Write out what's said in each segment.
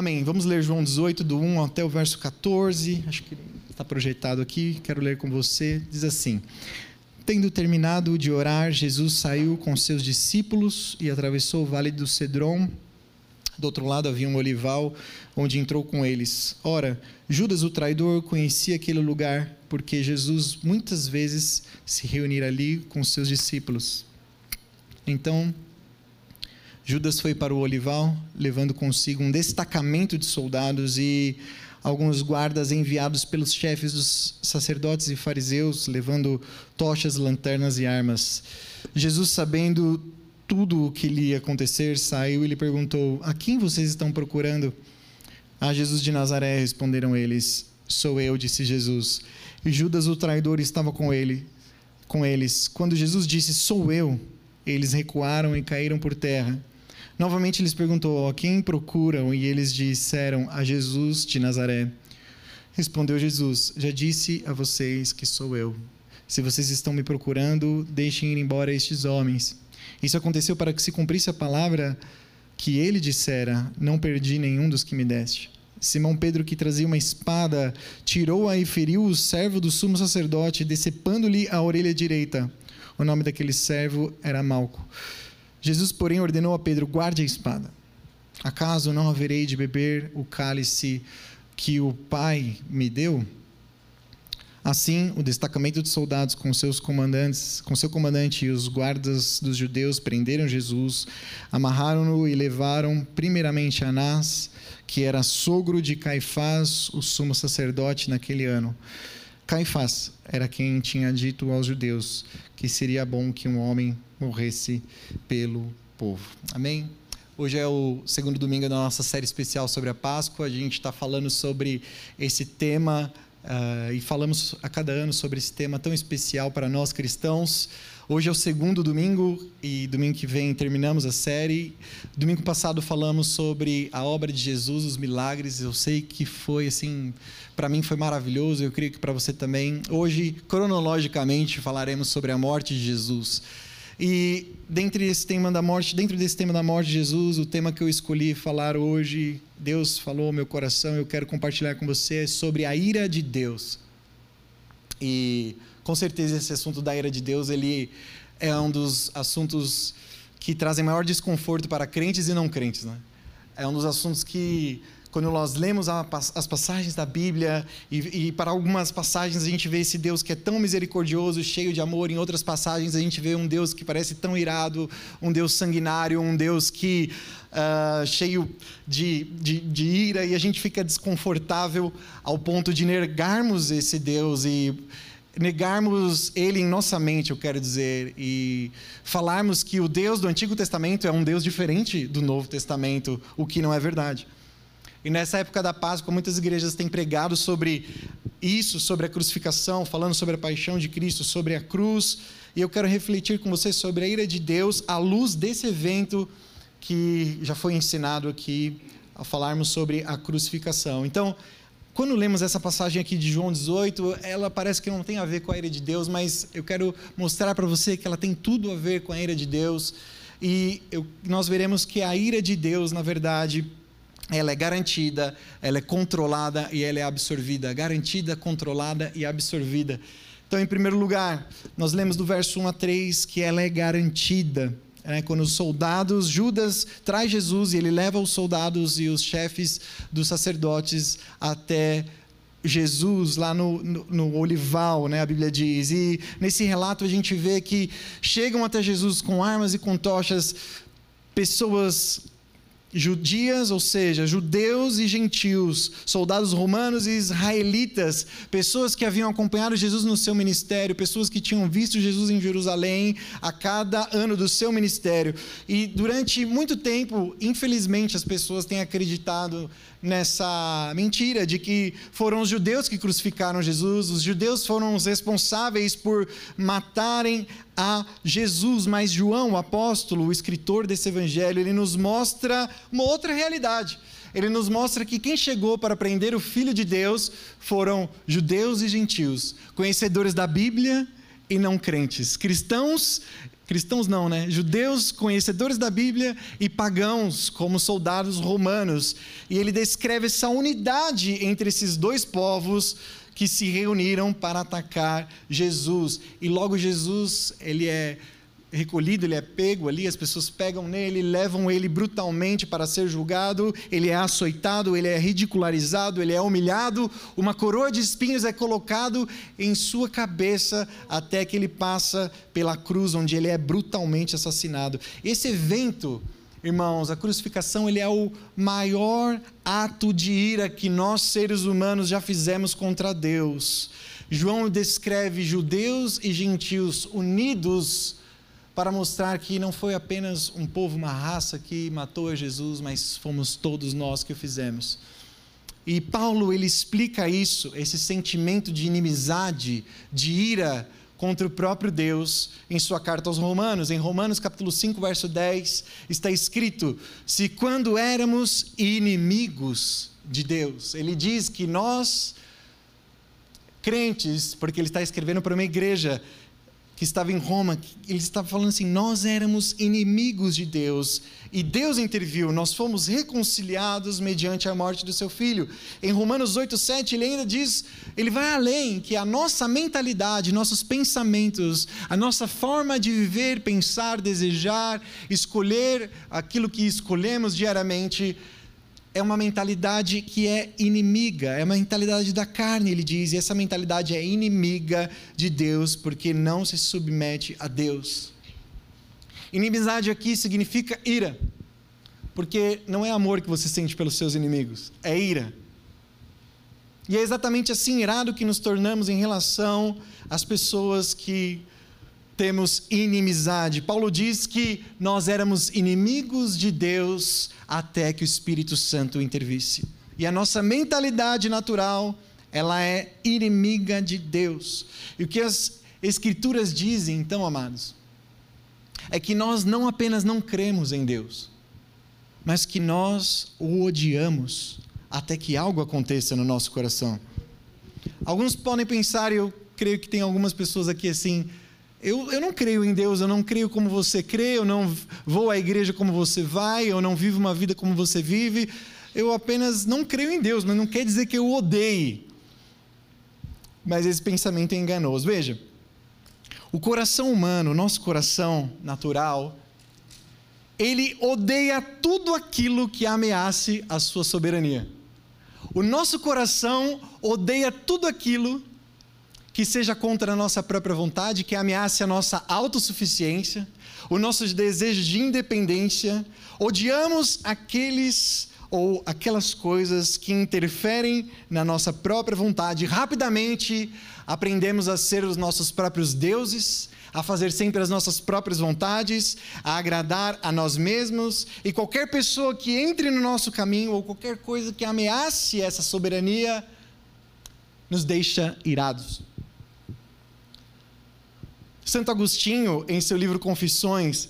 Amém. Vamos ler João 18, do 1 até o verso 14. Acho que está projetado aqui. Quero ler com você. Diz assim: Tendo terminado de orar, Jesus saiu com seus discípulos e atravessou o vale do Cedron. Do outro lado havia um olival, onde entrou com eles. Ora, Judas, o traidor, conhecia aquele lugar, porque Jesus muitas vezes se reunira ali com seus discípulos. Então, Judas foi para o olival, levando consigo um destacamento de soldados e alguns guardas enviados pelos chefes dos sacerdotes e fariseus, levando tochas, lanternas e armas. Jesus, sabendo tudo o que lhe ia acontecer, saiu e lhe perguntou: A quem vocês estão procurando? A Jesus de Nazaré, responderam eles. Sou eu, disse Jesus. E Judas, o traidor, estava com ele, com eles. Quando Jesus disse: Sou eu, eles recuaram e caíram por terra. Novamente lhes perguntou: A quem procuram? E eles disseram: A Jesus de Nazaré. Respondeu Jesus: Já disse a vocês que sou eu. Se vocês estão me procurando, deixem ir embora estes homens. Isso aconteceu para que se cumprisse a palavra que ele dissera: Não perdi nenhum dos que me deste. Simão Pedro, que trazia uma espada, tirou-a e feriu o servo do sumo sacerdote, decepando-lhe a orelha direita. O nome daquele servo era Malco. Jesus, porém, ordenou a Pedro: guarde a espada. Acaso não haverei de beber o cálice que o Pai me deu? Assim, o destacamento de soldados com seus comandantes, com seu comandante e os guardas dos judeus prenderam Jesus, amarraram-no e levaram primeiramente Anás, que era sogro de Caifás, o sumo sacerdote naquele ano. Caifás era quem tinha dito aos judeus que seria bom que um homem morresse pelo povo. Amém? Hoje é o segundo domingo da nossa série especial sobre a Páscoa. A gente está falando sobre esse tema uh, e falamos a cada ano sobre esse tema tão especial para nós cristãos. Hoje é o segundo domingo e domingo que vem terminamos a série. Domingo passado falamos sobre a obra de Jesus, os milagres. Eu sei que foi assim, para mim foi maravilhoso. Eu creio que para você também. Hoje, cronologicamente, falaremos sobre a morte de Jesus. E dentro desse tema da morte, dentro desse tema da morte de Jesus, o tema que eu escolhi falar hoje, Deus falou ao meu coração, eu quero compartilhar com você sobre a ira de Deus. E com certeza esse assunto da ira de Deus, ele é um dos assuntos que trazem maior desconforto para crentes e não crentes, né? É um dos assuntos que quando nós lemos as passagens da Bíblia, e, e, para algumas passagens a gente vê esse Deus que é tão misericordioso, cheio de amor, em outras passagens a gente vê um Deus que parece tão irado, um Deus sanguinário, um Deus que uh, cheio de, de, de ira, e a gente fica desconfortável ao ponto de negarmos esse Deus e negarmos ele em nossa mente, eu quero dizer, e falarmos que o Deus do Antigo Testamento é um Deus diferente do Novo Testamento, o que não é verdade. E nessa época da Páscoa, muitas igrejas têm pregado sobre isso, sobre a crucificação, falando sobre a paixão de Cristo, sobre a cruz. E eu quero refletir com você sobre a ira de Deus à luz desse evento que já foi ensinado aqui, ao falarmos sobre a crucificação. Então, quando lemos essa passagem aqui de João 18, ela parece que não tem a ver com a ira de Deus, mas eu quero mostrar para você que ela tem tudo a ver com a ira de Deus. E eu, nós veremos que a ira de Deus, na verdade, ela é garantida, ela é controlada e ela é absorvida. Garantida, controlada e absorvida. Então, em primeiro lugar, nós lemos do verso 1 a 3 que ela é garantida. É, quando os soldados, Judas traz Jesus e ele leva os soldados e os chefes dos sacerdotes até Jesus lá no, no, no, olival, né, a Bíblia diz. E nesse relato a gente vê que chegam até Jesus com armas e com tochas pessoas judias, ou seja, judeus e gentios, soldados romanos e israelitas, pessoas que haviam acompanhado Jesus no seu ministério, pessoas que tinham visto Jesus em Jerusalém a cada ano do seu ministério. E durante muito tempo, infelizmente, as pessoas têm acreditado nessa mentira de que foram os judeus que crucificaram Jesus, os judeus foram os responsáveis por matarem a Jesus, mas João, o apóstolo, o escritor desse evangelho, ele nos mostra uma outra realidade. Ele nos mostra que quem chegou para prender o Filho de Deus foram judeus e gentios, conhecedores da Bíblia e não crentes, cristãos cristãos não, né? Judeus, conhecedores da Bíblia e pagãos, como soldados romanos. E ele descreve essa unidade entre esses dois povos que se reuniram para atacar Jesus. E logo Jesus, ele é recolhido, ele é pego ali, as pessoas pegam nele, levam ele brutalmente para ser julgado, ele é açoitado, ele é ridicularizado, ele é humilhado, uma coroa de espinhos é colocado em sua cabeça até que ele passa pela cruz onde ele é brutalmente assassinado. Esse evento, irmãos, a crucificação, ele é o maior ato de ira que nós seres humanos já fizemos contra Deus. João descreve judeus e gentios unidos para mostrar que não foi apenas um povo, uma raça que matou a Jesus, mas fomos todos nós que o fizemos. E Paulo ele explica isso, esse sentimento de inimizade, de ira contra o próprio Deus em sua carta aos Romanos. Em Romanos capítulo 5, verso 10, está escrito: "Se quando éramos inimigos de Deus". Ele diz que nós crentes, porque ele está escrevendo para uma igreja que estava em Roma, ele estava falando assim: nós éramos inimigos de Deus e Deus interviu, nós fomos reconciliados mediante a morte do seu filho. Em Romanos 8,7 ele ainda diz, ele vai além, que a nossa mentalidade, nossos pensamentos, a nossa forma de viver, pensar, desejar, escolher aquilo que escolhemos diariamente, é uma mentalidade que é inimiga, é uma mentalidade da carne, ele diz, e essa mentalidade é inimiga de Deus porque não se submete a Deus. Inimizade aqui significa ira, porque não é amor que você sente pelos seus inimigos, é ira. E é exatamente assim irado que nos tornamos em relação às pessoas que temos inimizade. Paulo diz que nós éramos inimigos de Deus até que o Espírito Santo intervisse. E a nossa mentalidade natural, ela é inimiga de Deus. E o que as Escrituras dizem, então, amados, é que nós não apenas não cremos em Deus, mas que nós o odiamos até que algo aconteça no nosso coração. Alguns podem pensar, e eu creio que tem algumas pessoas aqui assim, eu, eu não creio em Deus, eu não creio como você crê, eu não vou à igreja como você vai, eu não vivo uma vida como você vive. Eu apenas não creio em Deus, mas não quer dizer que eu odeie. Mas esse pensamento é enganoso. Veja, o coração humano, nosso coração natural, ele odeia tudo aquilo que ameace a sua soberania. O nosso coração odeia tudo aquilo que seja contra a nossa própria vontade, que ameace a nossa autossuficiência, o nosso desejo de independência. Odiamos aqueles ou aquelas coisas que interferem na nossa própria vontade. Rapidamente aprendemos a ser os nossos próprios deuses, a fazer sempre as nossas próprias vontades, a agradar a nós mesmos, e qualquer pessoa que entre no nosso caminho ou qualquer coisa que ameace essa soberania nos deixa irados. Santo Agostinho, em seu livro Confissões,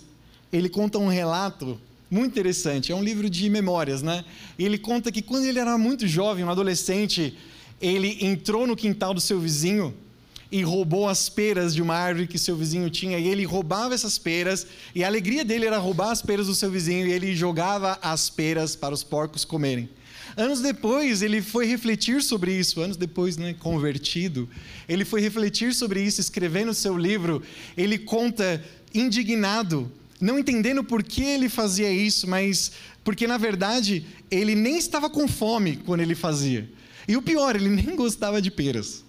ele conta um relato muito interessante. É um livro de memórias, né? Ele conta que quando ele era muito jovem, um adolescente, ele entrou no quintal do seu vizinho e roubou as peras de uma árvore que seu vizinho tinha. E ele roubava essas peras, e a alegria dele era roubar as peras do seu vizinho, e ele jogava as peras para os porcos comerem. Anos depois, ele foi refletir sobre isso, anos depois, né, convertido, ele foi refletir sobre isso, escrevendo seu livro. Ele conta indignado, não entendendo por que ele fazia isso, mas porque na verdade ele nem estava com fome quando ele fazia. E o pior, ele nem gostava de peras.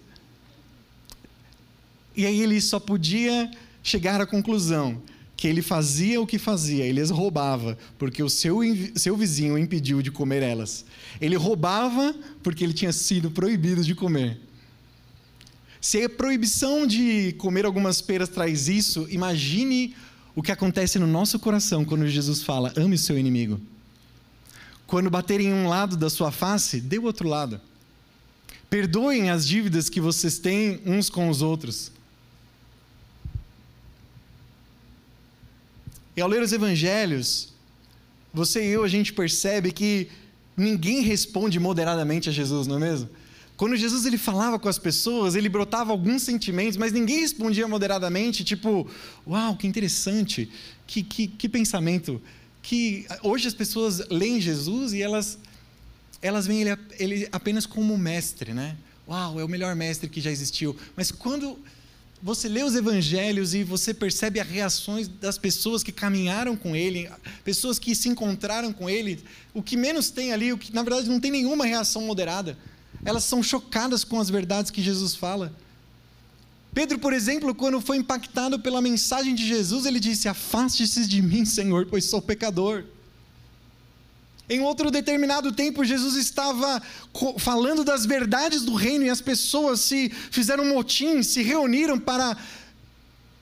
E aí ele só podia chegar à conclusão que ele fazia o que fazia, ele as roubava, porque o seu, seu vizinho impediu de comer elas. Ele roubava porque ele tinha sido proibido de comer. Se a proibição de comer algumas peras traz isso, imagine o que acontece no nosso coração quando Jesus fala: ame o seu inimigo. Quando baterem em um lado da sua face, dê o outro lado. Perdoem as dívidas que vocês têm uns com os outros. E ao ler os evangelhos, você e eu, a gente percebe que ninguém responde moderadamente a Jesus, não é mesmo? Quando Jesus ele falava com as pessoas, ele brotava alguns sentimentos, mas ninguém respondia moderadamente, tipo, uau, que interessante, que, que, que pensamento. Que hoje as pessoas leem Jesus e elas, elas veem ele, ele apenas como mestre, né? Uau, é o melhor mestre que já existiu. Mas quando você lê os evangelhos e você percebe as reações das pessoas que caminharam com ele, pessoas que se encontraram com ele, o que menos tem ali, o que na verdade não tem nenhuma reação moderada. Elas são chocadas com as verdades que Jesus fala. Pedro, por exemplo, quando foi impactado pela mensagem de Jesus, ele disse: Afaste-se de mim, Senhor, pois sou pecador. Em outro determinado tempo, Jesus estava falando das verdades do reino e as pessoas se fizeram motim, se reuniram para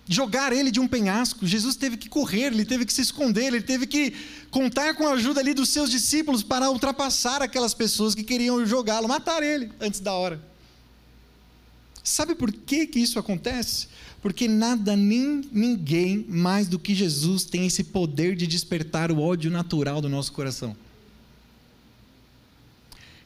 jogar ele de um penhasco. Jesus teve que correr, ele teve que se esconder, ele teve que contar com a ajuda ali dos seus discípulos para ultrapassar aquelas pessoas que queriam jogá-lo, matar ele antes da hora. Sabe por que, que isso acontece? Porque nada nem ninguém mais do que Jesus tem esse poder de despertar o ódio natural do nosso coração.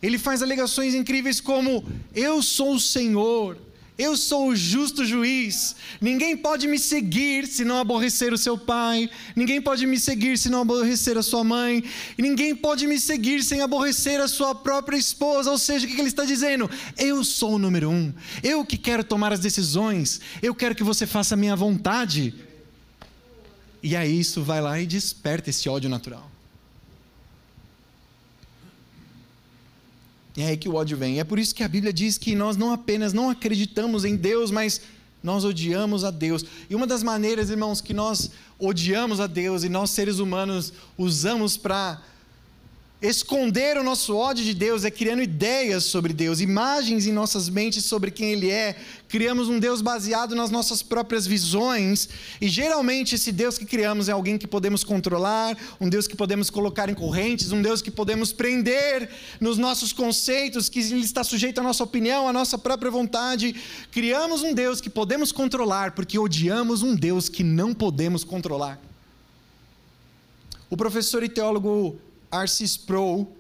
Ele faz alegações incríveis como: Eu sou o Senhor, eu sou o justo juiz. Ninguém pode me seguir se não aborrecer o seu pai. Ninguém pode me seguir se não aborrecer a sua mãe. E ninguém pode me seguir sem aborrecer a sua própria esposa. Ou seja, o que ele está dizendo? Eu sou o número um. Eu que quero tomar as decisões. Eu quero que você faça a minha vontade. E aí isso vai lá e desperta esse ódio natural. É aí que o ódio vem. É por isso que a Bíblia diz que nós não apenas não acreditamos em Deus, mas nós odiamos a Deus. E uma das maneiras, irmãos, que nós odiamos a Deus e nós seres humanos usamos para Esconder o nosso ódio de Deus é criando ideias sobre Deus, imagens em nossas mentes sobre quem Ele é. Criamos um Deus baseado nas nossas próprias visões, e geralmente esse Deus que criamos é alguém que podemos controlar, um Deus que podemos colocar em correntes, um Deus que podemos prender nos nossos conceitos, que Ele está sujeito à nossa opinião, à nossa própria vontade. Criamos um Deus que podemos controlar, porque odiamos um Deus que não podemos controlar. O professor e teólogo Arcis Sproul,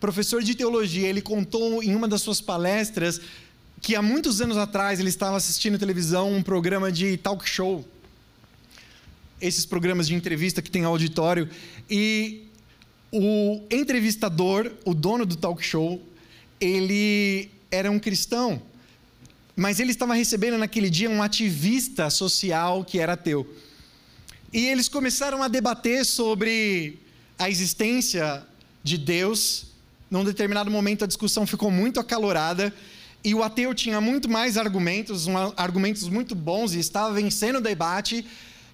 professor de teologia, ele contou em uma das suas palestras que há muitos anos atrás ele estava assistindo televisão um programa de talk show. Esses programas de entrevista que tem auditório e o entrevistador, o dono do talk show, ele era um cristão, mas ele estava recebendo naquele dia um ativista social que era ateu. E eles começaram a debater sobre a existência de Deus. Num determinado momento a discussão ficou muito acalorada e o ateu tinha muito mais argumentos, um, argumentos muito bons e estava vencendo o debate.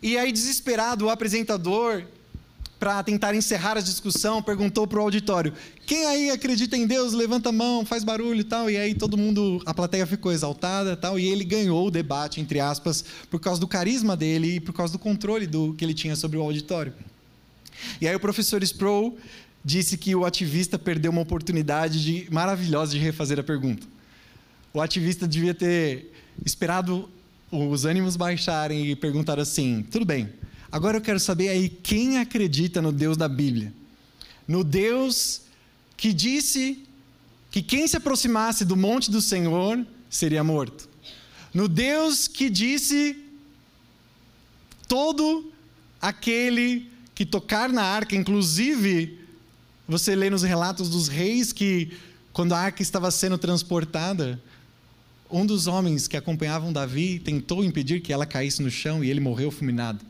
E aí, desesperado, o apresentador, para tentar encerrar a discussão, perguntou para o auditório: quem aí acredita em Deus? Levanta a mão, faz barulho e tal. E aí todo mundo, a plateia ficou exaltada tal. E ele ganhou o debate, entre aspas, por causa do carisma dele e por causa do controle do, que ele tinha sobre o auditório. E aí o professor Sproul disse que o ativista perdeu uma oportunidade de, maravilhosa de refazer a pergunta. O ativista devia ter esperado os ânimos baixarem e perguntar assim: tudo bem, agora eu quero saber aí quem acredita no Deus da Bíblia? No Deus que disse que quem se aproximasse do monte do Senhor seria morto. No Deus que disse todo aquele que tocar na arca, inclusive, você lê nos relatos dos reis que, quando a arca estava sendo transportada, um dos homens que acompanhavam Davi tentou impedir que ela caísse no chão e ele morreu fulminado.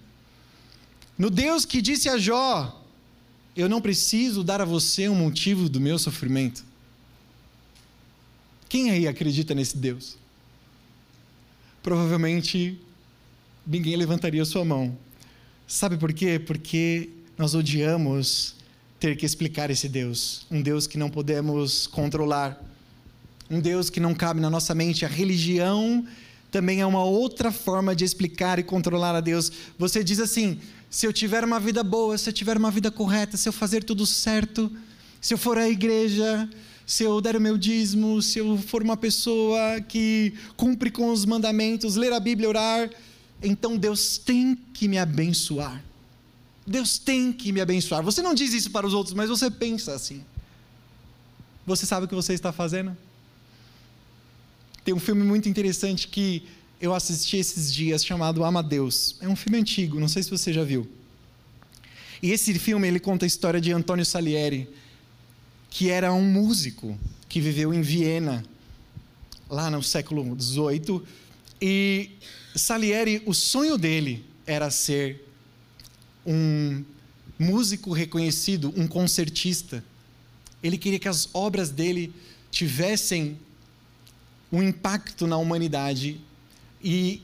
No Deus que disse a Jó: Eu não preciso dar a você um motivo do meu sofrimento. Quem aí acredita nesse Deus? Provavelmente ninguém levantaria sua mão. Sabe por quê? Porque nós odiamos ter que explicar esse Deus, um Deus que não podemos controlar, um Deus que não cabe na nossa mente. A religião também é uma outra forma de explicar e controlar a Deus. Você diz assim: se eu tiver uma vida boa, se eu tiver uma vida correta, se eu fazer tudo certo, se eu for à igreja, se eu der o meu dízimo, se eu for uma pessoa que cumpre com os mandamentos, ler a Bíblia, orar, então Deus tem que me abençoar. Deus tem que me abençoar. Você não diz isso para os outros, mas você pensa assim. Você sabe o que você está fazendo? Tem um filme muito interessante que eu assisti esses dias chamado Amadeus. É um filme antigo, não sei se você já viu. E esse filme ele conta a história de Antônio Salieri, que era um músico que viveu em Viena, lá no século XVIII. E Salieri, o sonho dele era ser um músico reconhecido, um concertista. Ele queria que as obras dele tivessem um impacto na humanidade. E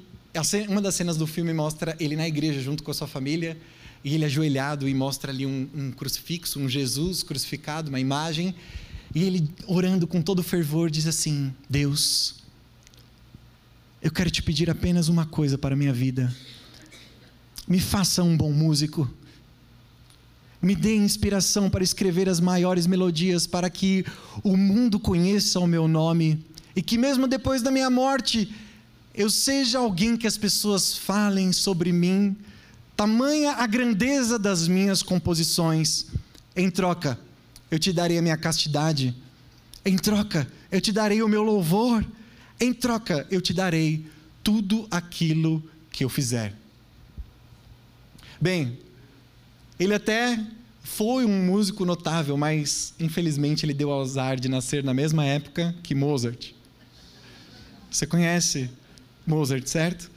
uma das cenas do filme mostra ele na igreja junto com a sua família, e ele ajoelhado e mostra ali um, um crucifixo, um Jesus crucificado, uma imagem, e ele orando com todo fervor diz assim: Deus, eu quero te pedir apenas uma coisa para a minha vida. Me faça um bom músico. Me dê inspiração para escrever as maiores melodias para que o mundo conheça o meu nome e que mesmo depois da minha morte eu seja alguém que as pessoas falem sobre mim. Tamanha a grandeza das minhas composições. Em troca, eu te darei a minha castidade. Em troca, eu te darei o meu louvor. Em troca, eu te darei tudo aquilo que eu fizer. Bem, ele até foi um músico notável, mas infelizmente ele deu ao azar de nascer na mesma época que Mozart. Você conhece Mozart, certo?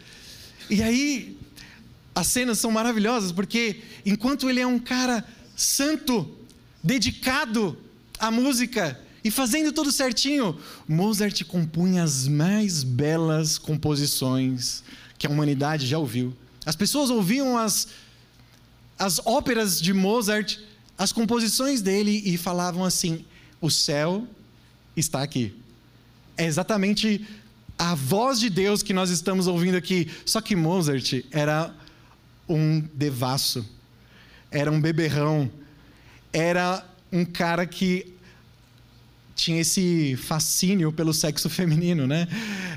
E aí, as cenas são maravilhosas, porque enquanto ele é um cara santo, dedicado à música e fazendo tudo certinho, Mozart compunha as mais belas composições que a humanidade já ouviu. As pessoas ouviam as, as óperas de Mozart, as composições dele e falavam assim: o céu está aqui. É exatamente a voz de Deus que nós estamos ouvindo aqui. Só que Mozart era um devasso, era um beberrão, era um cara que tinha esse fascínio pelo sexo feminino, né?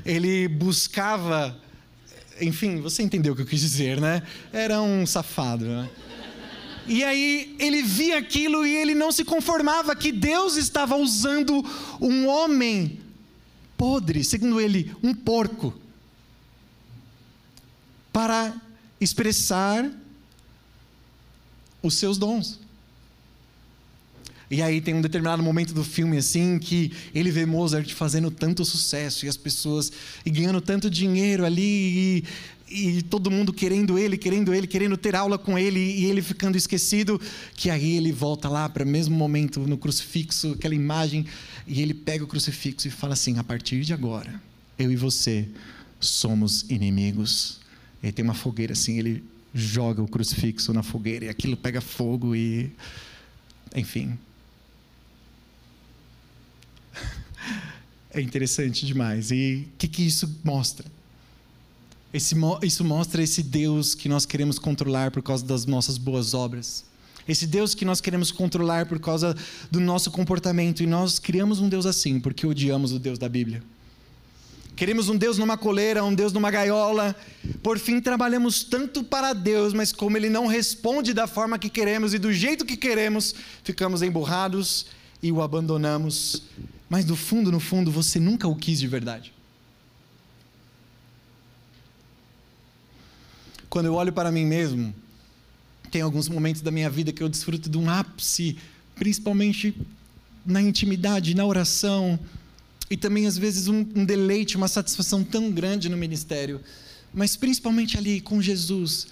Ele buscava, enfim, você entendeu o que eu quis dizer, né? Era um safado, né? E aí ele via aquilo e ele não se conformava que Deus estava usando um homem podre, segundo ele, um porco, para expressar os seus dons. E aí tem um determinado momento do filme assim que ele vê Mozart fazendo tanto sucesso e as pessoas e ganhando tanto dinheiro ali e, e todo mundo querendo ele, querendo ele, querendo ter aula com ele e ele ficando esquecido, que aí ele volta lá para o mesmo momento no crucifixo, aquela imagem, e ele pega o crucifixo e fala assim: a partir de agora, eu e você somos inimigos. E tem uma fogueira assim, ele joga o crucifixo na fogueira e aquilo pega fogo e. Enfim. É interessante demais. E o que, que isso mostra? Esse, isso mostra esse Deus que nós queremos controlar por causa das nossas boas obras. Esse Deus que nós queremos controlar por causa do nosso comportamento. E nós criamos um Deus assim porque odiamos o Deus da Bíblia. Queremos um Deus numa coleira, um Deus numa gaiola. Por fim, trabalhamos tanto para Deus, mas como Ele não responde da forma que queremos e do jeito que queremos, ficamos emburrados e o abandonamos. Mas no fundo, no fundo, você nunca o quis de verdade. Quando eu olho para mim mesmo, tem alguns momentos da minha vida que eu desfruto de um ápice, principalmente na intimidade, na oração, e também às vezes um, um deleite, uma satisfação tão grande no ministério, mas principalmente ali com Jesus.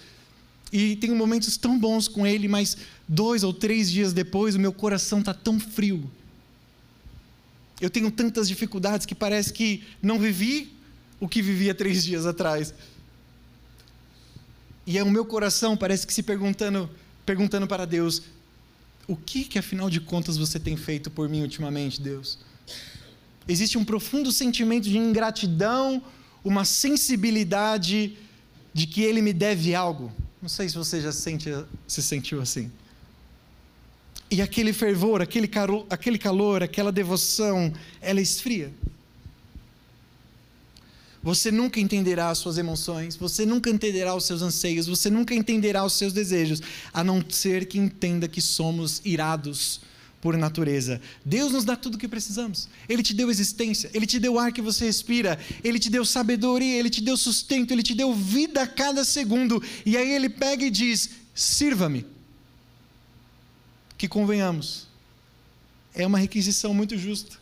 E tenho momentos tão bons com Ele, mas dois ou três dias depois o meu coração está tão frio. Eu tenho tantas dificuldades que parece que não vivi o que vivia três dias atrás. E é o meu coração parece que se perguntando, perguntando para Deus: o que que afinal de contas você tem feito por mim ultimamente, Deus? Existe um profundo sentimento de ingratidão, uma sensibilidade de que ele me deve algo. Não sei se você já sente, se sentiu assim. E aquele fervor, aquele, caro, aquele calor, aquela devoção, ela esfria. Você nunca entenderá as suas emoções, você nunca entenderá os seus anseios, você nunca entenderá os seus desejos, a não ser que entenda que somos irados por natureza. Deus nos dá tudo o que precisamos. Ele te deu existência, ele te deu ar que você respira, ele te deu sabedoria, ele te deu sustento, ele te deu vida a cada segundo. E aí ele pega e diz: sirva-me. Que convenhamos, é uma requisição muito justa.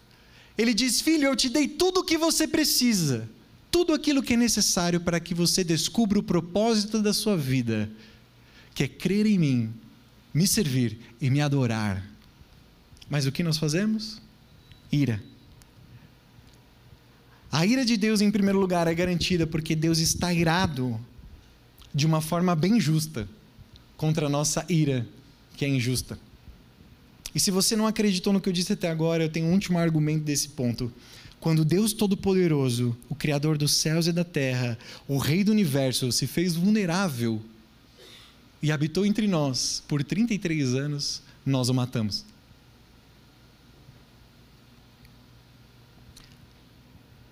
Ele diz: Filho, eu te dei tudo o que você precisa tudo aquilo que é necessário para que você descubra o propósito da sua vida, que é crer em mim, me servir e me adorar. Mas o que nós fazemos? Ira. A ira de Deus, em primeiro lugar, é garantida porque Deus está irado de uma forma bem justa contra a nossa ira, que é injusta. E se você não acreditou no que eu disse até agora, eu tenho um último argumento desse ponto. Quando Deus Todo-Poderoso, o Criador dos céus e da terra, o Rei do universo, se fez vulnerável e habitou entre nós por 33 anos, nós o matamos.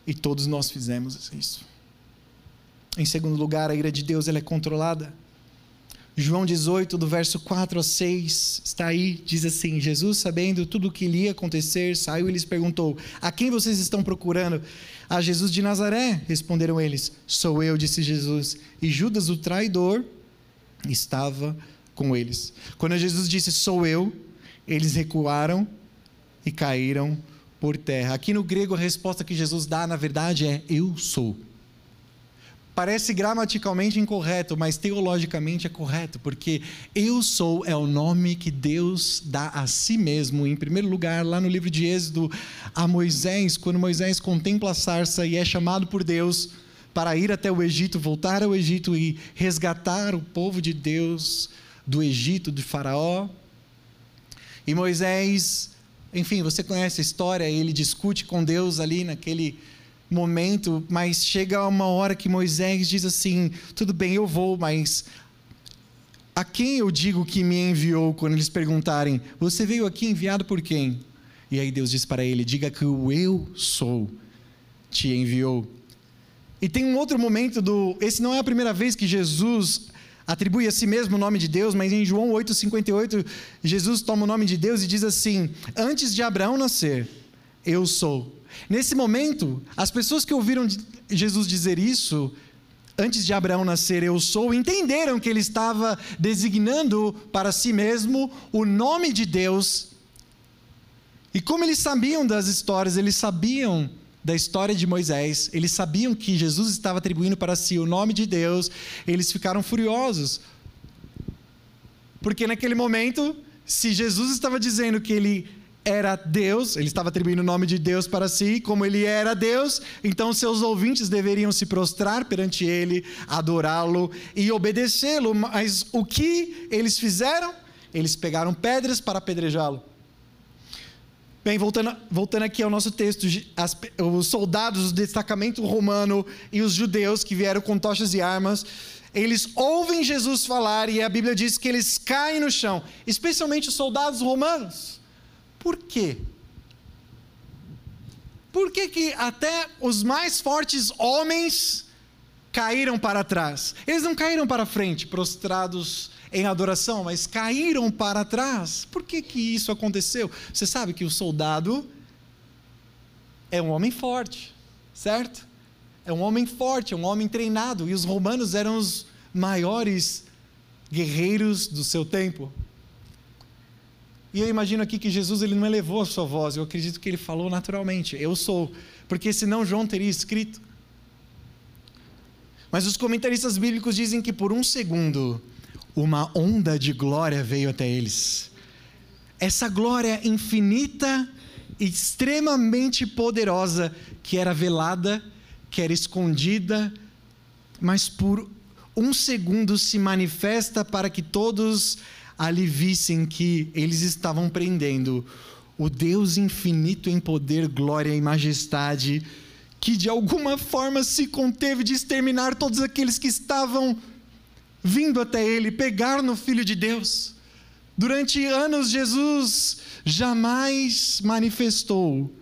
E todos nós fizemos isso. Em segundo lugar, a ira de Deus ela é controlada. João 18, do verso 4 a 6, está aí, diz assim: Jesus, sabendo tudo o que lhe ia acontecer, saiu e lhes perguntou: A quem vocês estão procurando? A Jesus de Nazaré, responderam eles. Sou eu, disse Jesus. E Judas, o traidor, estava com eles. Quando Jesus disse: Sou eu, eles recuaram e caíram por terra. Aqui no grego, a resposta que Jesus dá, na verdade, é: Eu sou. Parece gramaticalmente incorreto, mas teologicamente é correto, porque eu sou é o nome que Deus dá a si mesmo. Em primeiro lugar, lá no livro de Êxodo, a Moisés, quando Moisés contempla a sarça e é chamado por Deus para ir até o Egito, voltar ao Egito e resgatar o povo de Deus do Egito, de Faraó. E Moisés, enfim, você conhece a história, ele discute com Deus ali naquele momento, mas chega uma hora que Moisés diz assim: tudo bem, eu vou, mas a quem eu digo que me enviou quando eles perguntarem: você veio aqui enviado por quem? E aí Deus diz para ele: diga que o eu sou te enviou. E tem um outro momento do. Esse não é a primeira vez que Jesus atribui a si mesmo o nome de Deus, mas em João 8,58, Jesus toma o nome de Deus e diz assim: Antes de Abraão nascer, eu sou. Nesse momento, as pessoas que ouviram Jesus dizer isso, antes de Abraão nascer, eu sou, entenderam que ele estava designando para si mesmo o nome de Deus. E como eles sabiam das histórias, eles sabiam da história de Moisés, eles sabiam que Jesus estava atribuindo para si o nome de Deus, eles ficaram furiosos. Porque naquele momento, se Jesus estava dizendo que ele era Deus, ele estava atribuindo o nome de Deus para si, como ele era Deus, então seus ouvintes deveriam se prostrar perante ele, adorá-lo e obedecê-lo. Mas o que eles fizeram? Eles pegaram pedras para apedrejá-lo. Bem, voltando, voltando aqui ao nosso texto, as, os soldados do destacamento romano e os judeus que vieram com tochas e armas, eles ouvem Jesus falar e a Bíblia diz que eles caem no chão, especialmente os soldados romanos. Por quê? Por que, que até os mais fortes homens caíram para trás? Eles não caíram para frente, prostrados em adoração, mas caíram para trás. Por que, que isso aconteceu? Você sabe que o soldado é um homem forte, certo? É um homem forte, é um homem treinado, e os romanos eram os maiores guerreiros do seu tempo. E eu imagino aqui que Jesus ele não elevou a sua voz, eu acredito que ele falou naturalmente, eu sou, porque senão João teria escrito. Mas os comentaristas bíblicos dizem que por um segundo uma onda de glória veio até eles. Essa glória infinita, extremamente poderosa, que era velada, que era escondida, mas por um segundo se manifesta para que todos ali vissem que eles estavam prendendo o Deus infinito em poder, glória e majestade, que de alguma forma se conteve de exterminar todos aqueles que estavam vindo até ele, pegar no Filho de Deus. Durante anos, Jesus jamais manifestou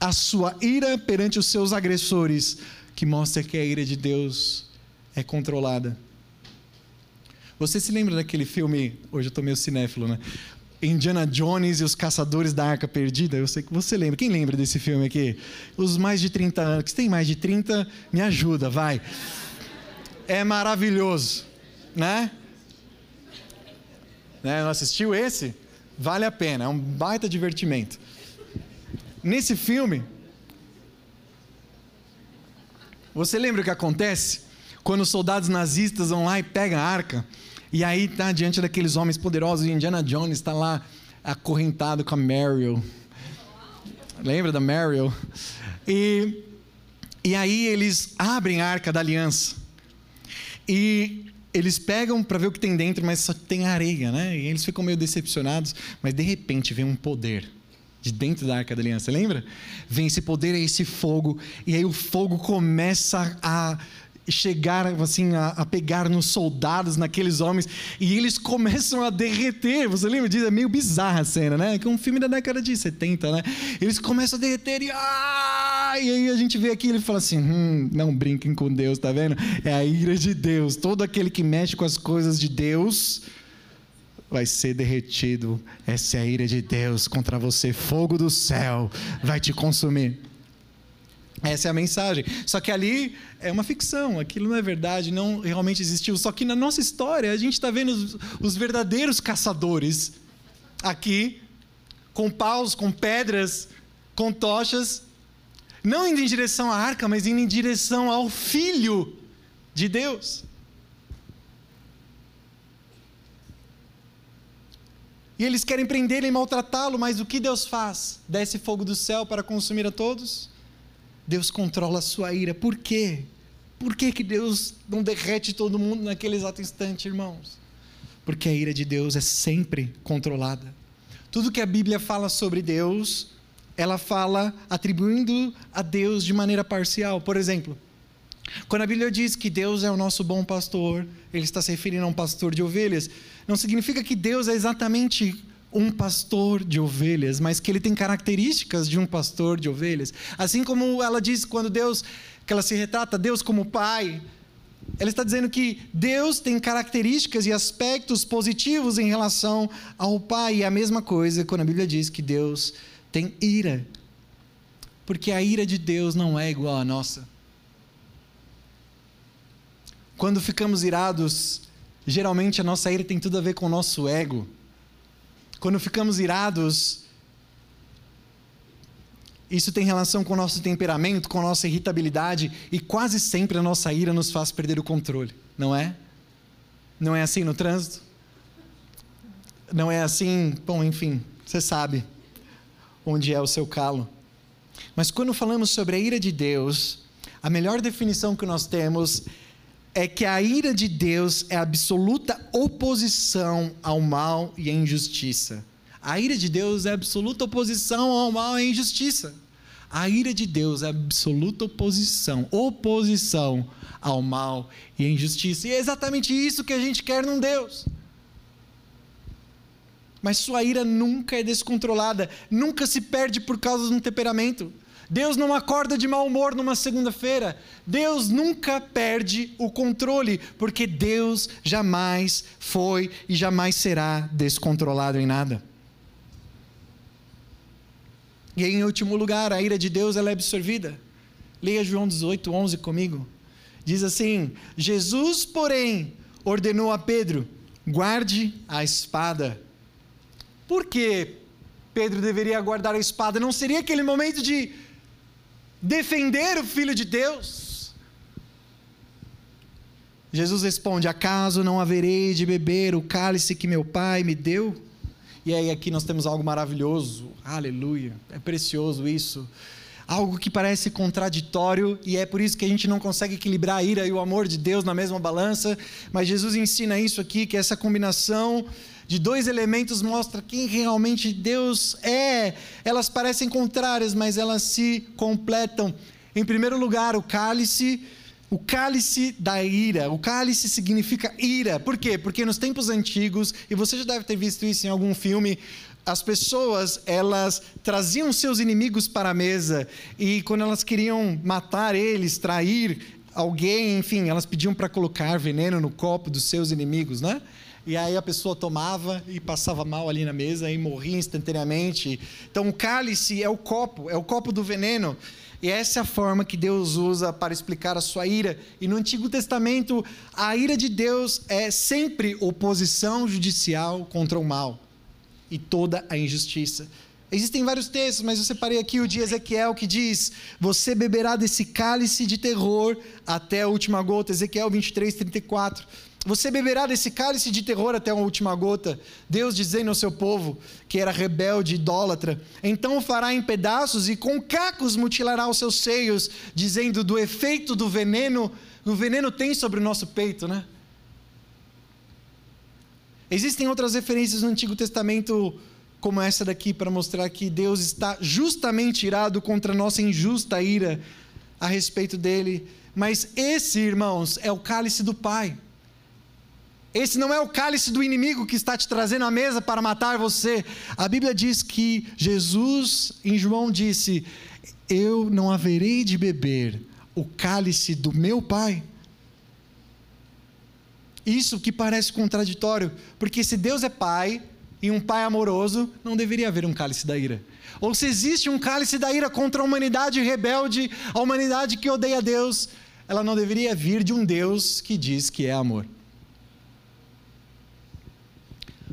a sua ira perante os seus agressores, que mostra que a ira de Deus é controlada. Você se lembra daquele filme? Hoje eu estou meio cinéfilo, né? Indiana Jones e os Caçadores da Arca Perdida. Eu sei que você lembra. Quem lembra desse filme aqui? Os mais de 30 anos. Que tem mais de 30, me ajuda, vai. É maravilhoso, né? né? Não assistiu esse? Vale a pena, é um baita divertimento. Nesse filme, você lembra o que acontece? Quando os soldados nazistas vão lá e pegam a arca, e aí tá diante daqueles homens poderosos, e Indiana Jones está lá acorrentado com a Mariel. Lembra da Mariel? E, e aí eles abrem a arca da aliança. E eles pegam para ver o que tem dentro, mas só tem areia, né? E eles ficam meio decepcionados, mas de repente vem um poder de dentro da arca da aliança, lembra? Vem esse poder, esse fogo, e aí o fogo começa a chegar assim a, a, pegar nos soldados, naqueles homens, e eles começam a derreter. Você lembra disso? É meio bizarra a cena, né? Que é um filme da década de 70, né? Eles começam a derreter e, ah! e aí a gente vê aqui ele fala assim: hum, não brinquem com Deus, tá vendo? É a ira de Deus. Todo aquele que mexe com as coisas de Deus vai ser derretido. Essa é a ira de Deus contra você. Fogo do céu vai te consumir. Essa é a mensagem. Só que ali é uma ficção, aquilo não é verdade, não realmente existiu. Só que na nossa história a gente está vendo os, os, verdadeiros caçadores aqui, com paus, com pedras, com tochas, não indo em direção à arca, mas indo em direção ao Filho de Deus. E eles querem prendê-lo e maltratá-lo, mas o que Deus faz? Desce fogo do céu para consumir a todos? Deus controla a sua ira. Por quê? Por que, que Deus não derrete todo mundo naquele exato instante, irmãos? Porque a ira de Deus é sempre controlada. Tudo que a Bíblia fala sobre Deus, ela fala atribuindo a Deus de maneira parcial. Por exemplo, quando a Bíblia diz que Deus é o nosso bom pastor, ele está se referindo a um pastor de ovelhas, não significa que Deus é exatamente um pastor de ovelhas, mas que ele tem características de um pastor de ovelhas. Assim como ela diz quando Deus, que ela se retrata Deus como pai, ela está dizendo que Deus tem características e aspectos positivos em relação ao pai. E a mesma coisa quando a Bíblia diz que Deus tem ira. Porque a ira de Deus não é igual à nossa. Quando ficamos irados, geralmente a nossa ira tem tudo a ver com o nosso ego. Quando ficamos irados, isso tem relação com o nosso temperamento, com a nossa irritabilidade, e quase sempre a nossa ira nos faz perder o controle, não é? Não é assim no trânsito? Não é assim, bom, enfim, você sabe onde é o seu calo. Mas quando falamos sobre a ira de Deus, a melhor definição que nós temos é que a ira de Deus é absoluta oposição ao mal e à injustiça. A ira de Deus é absoluta oposição ao mal e à injustiça. A ira de Deus é absoluta oposição, oposição ao mal e à injustiça. E é exatamente isso que a gente quer num Deus. Mas sua ira nunca é descontrolada, nunca se perde por causa de um temperamento. Deus não acorda de mau humor numa segunda-feira. Deus nunca perde o controle, porque Deus jamais foi e jamais será descontrolado em nada. E em último lugar, a ira de Deus ela é absorvida. Leia João 18, 11 comigo. Diz assim: Jesus, porém, ordenou a Pedro: guarde a espada. Por que Pedro deveria guardar a espada? Não seria aquele momento de defender o Filho de Deus? Jesus responde: Acaso não haverei de beber o cálice que meu Pai me deu? E aí, aqui nós temos algo maravilhoso, aleluia, é precioso isso. algo que parece contraditório e é por isso que a gente não consegue equilibrar a ira e o amor de Deus na mesma balança. Mas Jesus ensina isso aqui, que essa combinação de dois elementos mostra quem realmente Deus é. Elas parecem contrárias, mas elas se completam. Em primeiro lugar, o cálice, o cálice da ira. O cálice significa ira. Por quê? Porque nos tempos antigos, e você já deve ter visto isso em algum filme, as pessoas elas traziam seus inimigos para a mesa e quando elas queriam matar eles, trair alguém, enfim, elas pediam para colocar veneno no copo dos seus inimigos, né? E aí a pessoa tomava e passava mal ali na mesa e morria instantaneamente. Então o cálice é o copo, é o copo do veneno. E essa é a forma que Deus usa para explicar a sua ira. E no Antigo Testamento, a ira de Deus é sempre oposição judicial contra o mal e toda a injustiça. Existem vários textos, mas eu separei aqui o de Ezequiel que diz: Você beberá desse cálice de terror até a última gota. Ezequiel 23, 34. Você beberá desse cálice de terror até a última gota. Deus dizendo ao seu povo, que era rebelde, idólatra, então o fará em pedaços e com cacos mutilará os seus seios, dizendo do efeito do veneno, o veneno tem sobre o nosso peito, né? Existem outras referências no Antigo Testamento, como essa daqui, para mostrar que Deus está justamente irado contra a nossa injusta ira a respeito dele. Mas esse, irmãos, é o cálice do Pai. Esse não é o cálice do inimigo que está te trazendo à mesa para matar você. A Bíblia diz que Jesus, em João, disse: Eu não haverei de beber o cálice do meu Pai. Isso que parece contraditório, porque se Deus é pai e um pai amoroso, não deveria haver um cálice da ira. Ou se existe um cálice da ira contra a humanidade rebelde, a humanidade que odeia Deus, ela não deveria vir de um Deus que diz que é amor.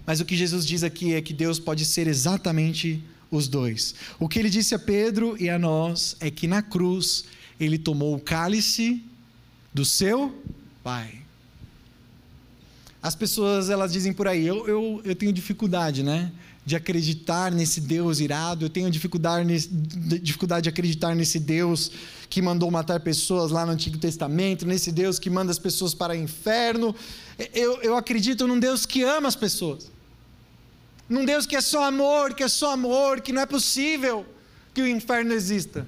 Mas o que Jesus diz aqui é que Deus pode ser exatamente os dois. O que ele disse a Pedro e a nós é que na cruz ele tomou o cálice do seu Pai. As pessoas elas dizem por aí, eu, eu, eu tenho dificuldade, né? De acreditar nesse Deus irado, eu tenho dificuldade, dificuldade de acreditar nesse Deus que mandou matar pessoas lá no Antigo Testamento, nesse Deus que manda as pessoas para o inferno. Eu, eu acredito num Deus que ama as pessoas, num Deus que é só amor, que é só amor, que não é possível que o inferno exista.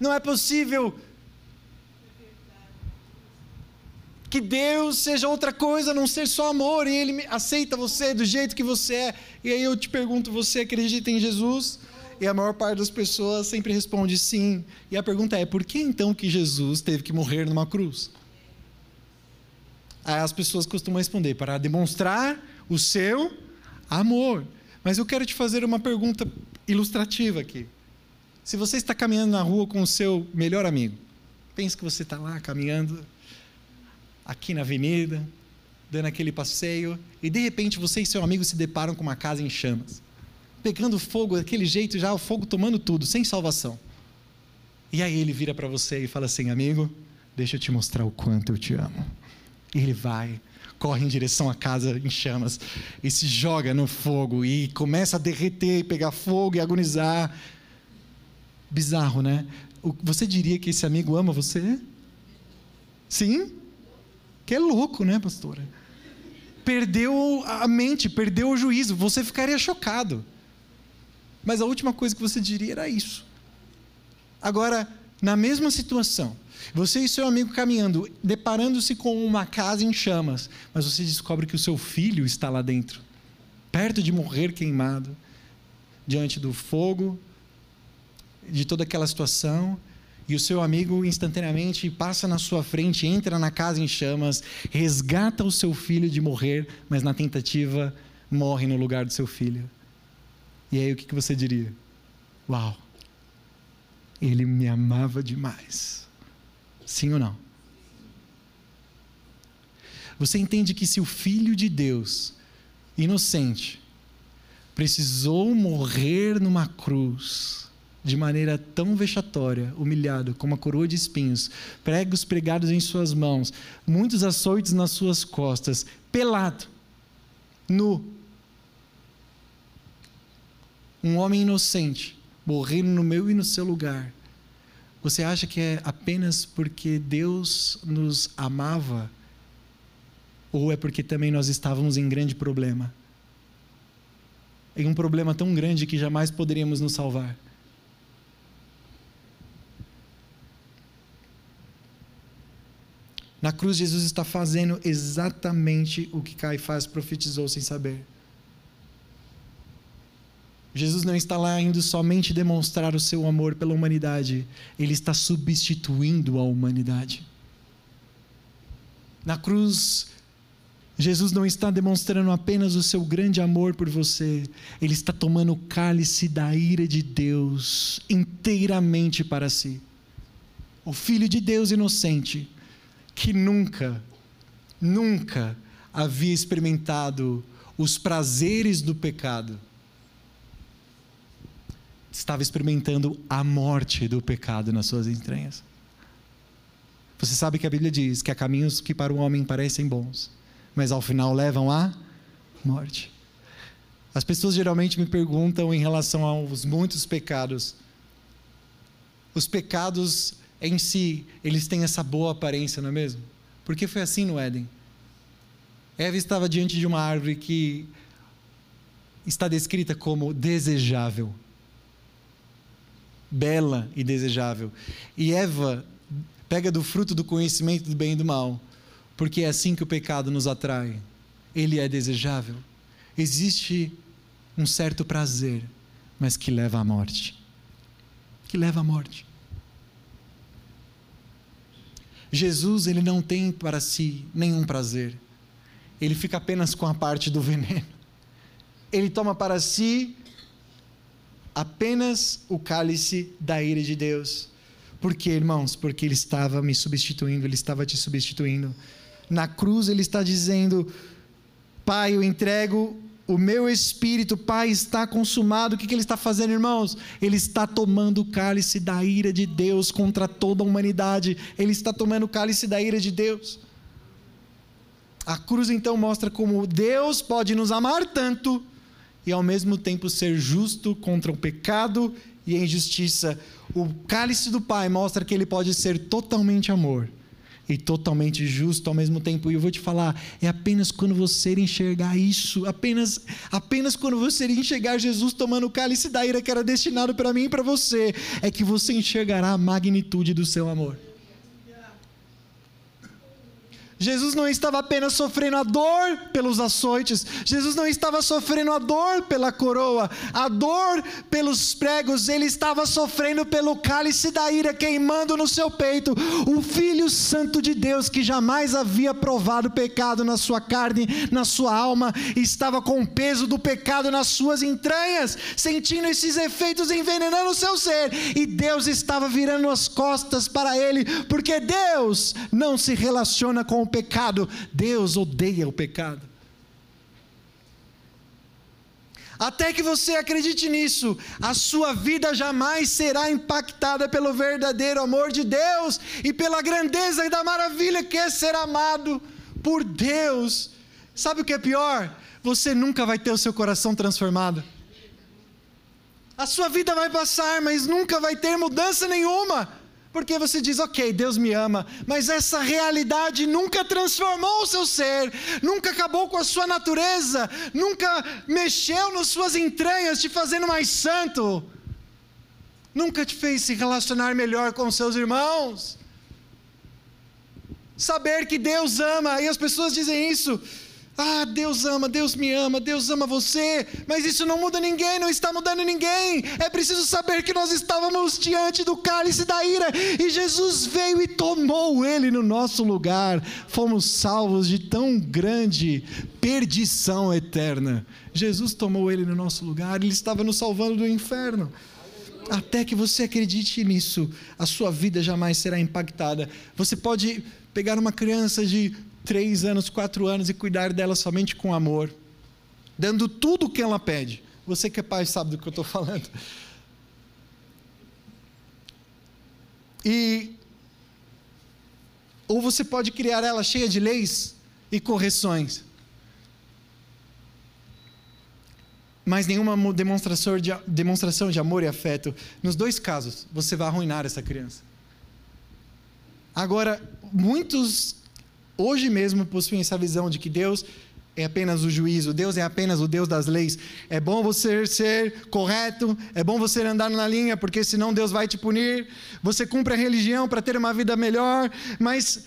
Não é possível que Deus seja outra coisa, não ser só amor, e Ele aceita você do jeito que você é. E aí eu te pergunto: você acredita em Jesus? E a maior parte das pessoas sempre responde sim. E a pergunta é: por que então que Jesus teve que morrer numa cruz? Aí as pessoas costumam responder: para demonstrar o seu amor. Mas eu quero te fazer uma pergunta ilustrativa aqui. Se você está caminhando na rua com o seu melhor amigo, pense que você está lá caminhando aqui na avenida, dando aquele passeio, e de repente você e seu amigo se deparam com uma casa em chamas, pegando fogo daquele jeito, já o fogo tomando tudo, sem salvação. E aí ele vira para você e fala assim: amigo, deixa eu te mostrar o quanto eu te amo. E ele vai, corre em direção à casa em chamas e se joga no fogo e começa a derreter, pegar fogo e agonizar. Bizarro, né? Você diria que esse amigo ama você? Sim? Que é louco, né, pastora? Perdeu a mente, perdeu o juízo. Você ficaria chocado. Mas a última coisa que você diria era isso. Agora, na mesma situação, você e seu amigo caminhando, deparando-se com uma casa em chamas, mas você descobre que o seu filho está lá dentro, perto de morrer queimado, diante do fogo, de toda aquela situação, e o seu amigo instantaneamente passa na sua frente, entra na casa em chamas, resgata o seu filho de morrer, mas na tentativa morre no lugar do seu filho. E aí o que você diria? Uau! Ele me amava demais. Sim ou não? Você entende que se o Filho de Deus, inocente, precisou morrer numa cruz, de maneira tão vexatória, humilhado, com uma coroa de espinhos, pregos pregados em suas mãos, muitos açoites nas suas costas, pelado, nu. Um homem inocente, morrendo no meu e no seu lugar. Você acha que é apenas porque Deus nos amava? Ou é porque também nós estávamos em grande problema? Em um problema tão grande que jamais poderíamos nos salvar? Na cruz, Jesus está fazendo exatamente o que Caifás profetizou sem saber. Jesus não está lá indo somente demonstrar o seu amor pela humanidade, ele está substituindo a humanidade. Na cruz, Jesus não está demonstrando apenas o seu grande amor por você, ele está tomando o cálice da ira de Deus inteiramente para si. O Filho de Deus inocente que nunca, nunca havia experimentado os prazeres do pecado, estava experimentando a morte do pecado nas suas entranhas. Você sabe que a Bíblia diz que há caminhos que para o homem parecem bons, mas ao final levam à morte. As pessoas geralmente me perguntam em relação aos muitos pecados. Os pecados em si, eles têm essa boa aparência, não é mesmo? Porque foi assim no Éden. Eva estava diante de uma árvore que está descrita como desejável. Bela e desejável. E Eva pega do fruto do conhecimento do bem e do mal, porque é assim que o pecado nos atrai. Ele é desejável. Existe um certo prazer, mas que leva à morte. Que leva à morte. Jesus ele não tem para si nenhum prazer. Ele fica apenas com a parte do veneno. Ele toma para si apenas o cálice da ira de Deus. Por quê, irmãos? Porque ele estava me substituindo, ele estava te substituindo. Na cruz ele está dizendo: Pai, eu entrego o meu espírito, Pai, está consumado. O que, que ele está fazendo, irmãos? Ele está tomando o cálice da ira de Deus contra toda a humanidade. Ele está tomando o cálice da ira de Deus. A cruz então mostra como Deus pode nos amar tanto e ao mesmo tempo ser justo contra o pecado e a injustiça. O cálice do Pai mostra que ele pode ser totalmente amor e totalmente justo ao mesmo tempo. E eu vou te falar, é apenas quando você enxergar isso, apenas, apenas quando você enxergar Jesus tomando o cálice da ira que era destinado para mim e para você, é que você enxergará a magnitude do seu amor. Jesus não estava apenas sofrendo a dor pelos açoites, Jesus não estava sofrendo a dor pela coroa, a dor pelos pregos, ele estava sofrendo pelo cálice da ira queimando no seu peito. O Filho Santo de Deus, que jamais havia provado pecado na sua carne, na sua alma, estava com o peso do pecado nas suas entranhas, sentindo esses efeitos envenenando o seu ser, e Deus estava virando as costas para ele, porque Deus não se relaciona com o pecado. Deus odeia o pecado. Até que você acredite nisso, a sua vida jamais será impactada pelo verdadeiro amor de Deus e pela grandeza e da maravilha que é ser amado por Deus. Sabe o que é pior? Você nunca vai ter o seu coração transformado. A sua vida vai passar, mas nunca vai ter mudança nenhuma. Porque você diz, ok, Deus me ama, mas essa realidade nunca transformou o seu ser, nunca acabou com a sua natureza, nunca mexeu nas suas entranhas, te fazendo mais santo, nunca te fez se relacionar melhor com seus irmãos. Saber que Deus ama, e as pessoas dizem isso, ah, Deus ama, Deus me ama, Deus ama você, mas isso não muda ninguém, não está mudando ninguém. É preciso saber que nós estávamos diante do cálice da ira e Jesus veio e tomou ele no nosso lugar. Fomos salvos de tão grande perdição eterna. Jesus tomou ele no nosso lugar, ele estava nos salvando do inferno. Até que você acredite nisso, a sua vida jamais será impactada. Você pode pegar uma criança de três anos, quatro anos e cuidar dela somente com amor, dando tudo o que ela pede. Você que é pai sabe do que eu estou falando. E ou você pode criar ela cheia de leis e correções. mais nenhuma demonstração de, demonstração de amor e afeto, nos dois casos, você vai arruinar essa criança. Agora, muitos hoje mesmo possuem essa visão de que Deus é apenas o juízo, Deus é apenas o Deus das leis. É bom você ser correto, é bom você andar na linha, porque senão Deus vai te punir. Você cumpre a religião para ter uma vida melhor, mas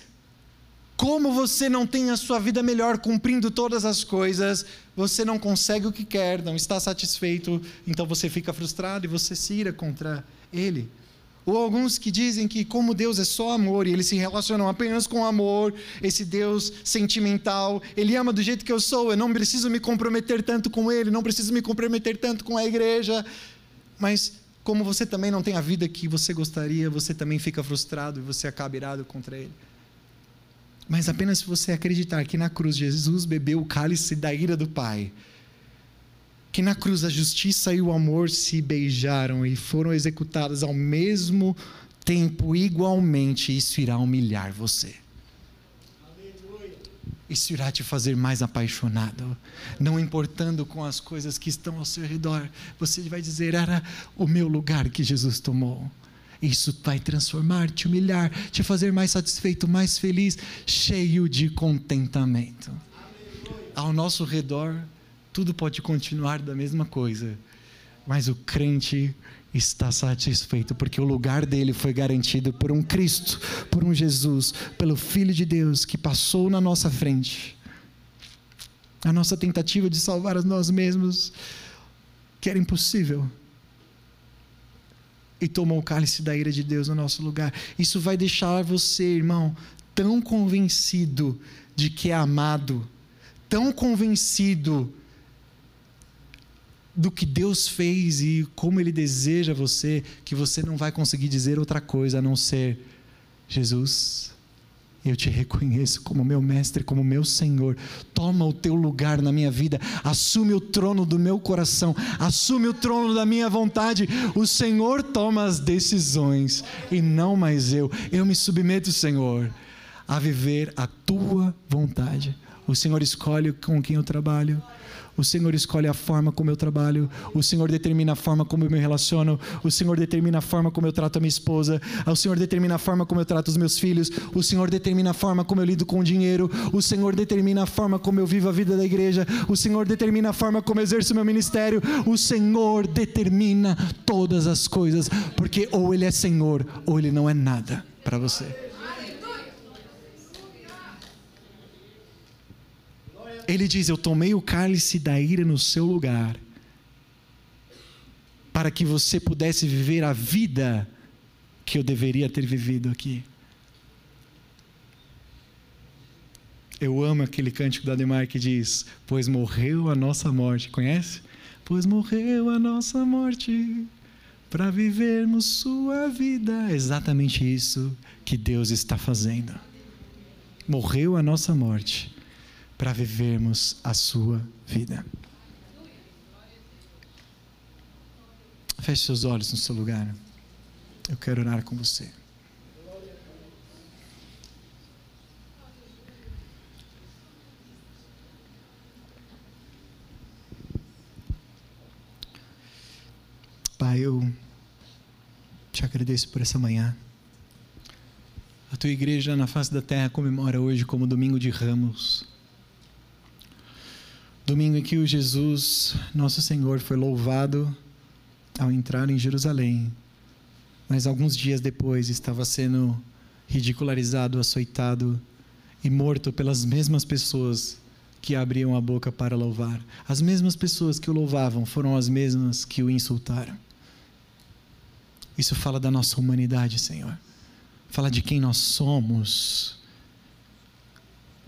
como você não tem a sua vida melhor cumprindo todas as coisas, você não consegue o que quer, não está satisfeito, então você fica frustrado e você se ira contra Ele. Ou alguns que dizem que, como Deus é só amor e eles se relacionam apenas com amor, esse Deus sentimental, Ele ama do jeito que eu sou, eu não preciso me comprometer tanto com Ele, não preciso me comprometer tanto com a igreja. Mas, como você também não tem a vida que você gostaria, você também fica frustrado e você acaba irado contra Ele. Mas apenas se você acreditar que na cruz Jesus bebeu o cálice da ira do Pai que na cruz a justiça e o amor se beijaram e foram executadas ao mesmo tempo, igualmente, isso irá humilhar você. Isso irá te fazer mais apaixonado, não importando com as coisas que estão ao seu redor. Você vai dizer: era o meu lugar que Jesus tomou. Isso vai transformar, te humilhar, te fazer mais satisfeito, mais feliz, cheio de contentamento. Ao nosso redor, tudo pode continuar da mesma coisa, mas o crente está satisfeito porque o lugar dele foi garantido por um Cristo, por um Jesus, pelo Filho de Deus que passou na nossa frente. A nossa tentativa de salvar a nós mesmos, que era impossível, e tomou o cálice da ira de Deus no nosso lugar. Isso vai deixar você, irmão, tão convencido de que é amado, tão convencido do que Deus fez e como Ele deseja você, que você não vai conseguir dizer outra coisa a não ser: Jesus, eu te reconheço como meu mestre, como meu Senhor. Toma o teu lugar na minha vida, assume o trono do meu coração, assume o trono da minha vontade. O Senhor toma as decisões e não mais eu. Eu me submeto, Senhor, a viver a tua vontade. O Senhor escolhe com quem eu trabalho. O Senhor escolhe a forma como eu trabalho. O Senhor determina a forma como eu me relaciono. O Senhor determina a forma como eu trato a minha esposa. O Senhor determina a forma como eu trato os meus filhos. O Senhor determina a forma como eu lido com o dinheiro. O Senhor determina a forma como eu vivo a vida da igreja. O Senhor determina a forma como eu exerço o meu ministério. O Senhor determina todas as coisas. Porque ou Ele é Senhor ou Ele não é nada para você. Ele diz: Eu tomei o cálice da ira no seu lugar, para que você pudesse viver a vida que eu deveria ter vivido aqui. Eu amo aquele cântico do Ademar que diz: Pois morreu a nossa morte. Conhece? Pois morreu a nossa morte para vivermos sua vida. É exatamente isso que Deus está fazendo. Morreu a nossa morte para vivermos a sua vida. Feche seus olhos no seu lugar. Eu quero orar com você. Pai, eu te agradeço por essa manhã. A tua igreja na face da terra comemora hoje como domingo de ramos. Domingo em que o Jesus, nosso Senhor, foi louvado ao entrar em Jerusalém, mas alguns dias depois estava sendo ridicularizado, açoitado e morto pelas mesmas pessoas que abriam a boca para louvar. As mesmas pessoas que o louvavam foram as mesmas que o insultaram. Isso fala da nossa humanidade, Senhor. Fala de quem nós somos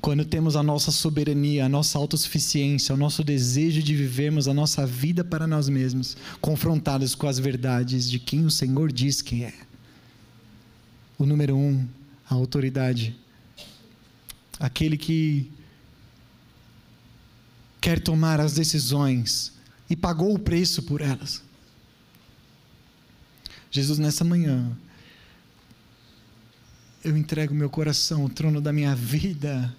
quando temos a nossa soberania, a nossa autossuficiência, o nosso desejo de vivermos a nossa vida para nós mesmos, confrontados com as verdades de quem o Senhor diz que é. O número um, a autoridade. Aquele que quer tomar as decisões e pagou o preço por elas. Jesus, nessa manhã, eu entrego meu coração, o trono da minha vida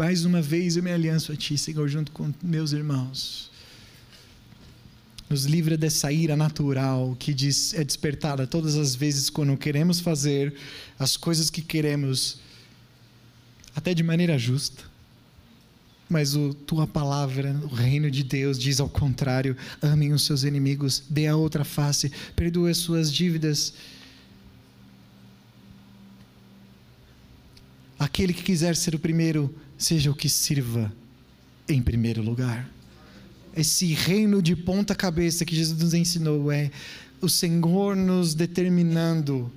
mais uma vez eu me alianço a Ti, Senhor, junto com meus irmãos. Nos livra dessa ira natural que é despertada todas as vezes quando queremos fazer as coisas que queremos, até de maneira justa. Mas a tua palavra, o reino de Deus, diz ao contrário: amem os seus inimigos, dê a outra face, perdoe as suas dívidas. Aquele que quiser ser o primeiro, seja o que sirva em primeiro lugar. Esse reino de ponta cabeça que Jesus nos ensinou é o Senhor nos determinando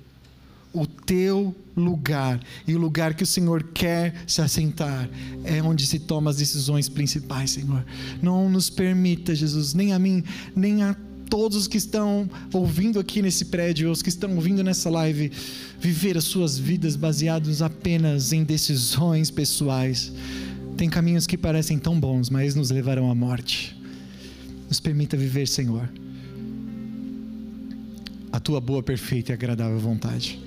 o teu lugar e o lugar que o Senhor quer se assentar é onde se tomam as decisões principais, Senhor. Não nos permita, Jesus, nem a mim, nem a todos os que estão ouvindo aqui nesse prédio, os que estão ouvindo nessa live, viver as suas vidas baseados apenas em decisões pessoais. Tem caminhos que parecem tão bons, mas nos levarão à morte. Nos permita viver, Senhor, a tua boa, perfeita e agradável vontade.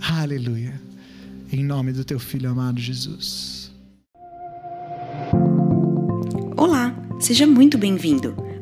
Aleluia. Em nome do teu filho amado Jesus. Olá, seja muito bem-vindo.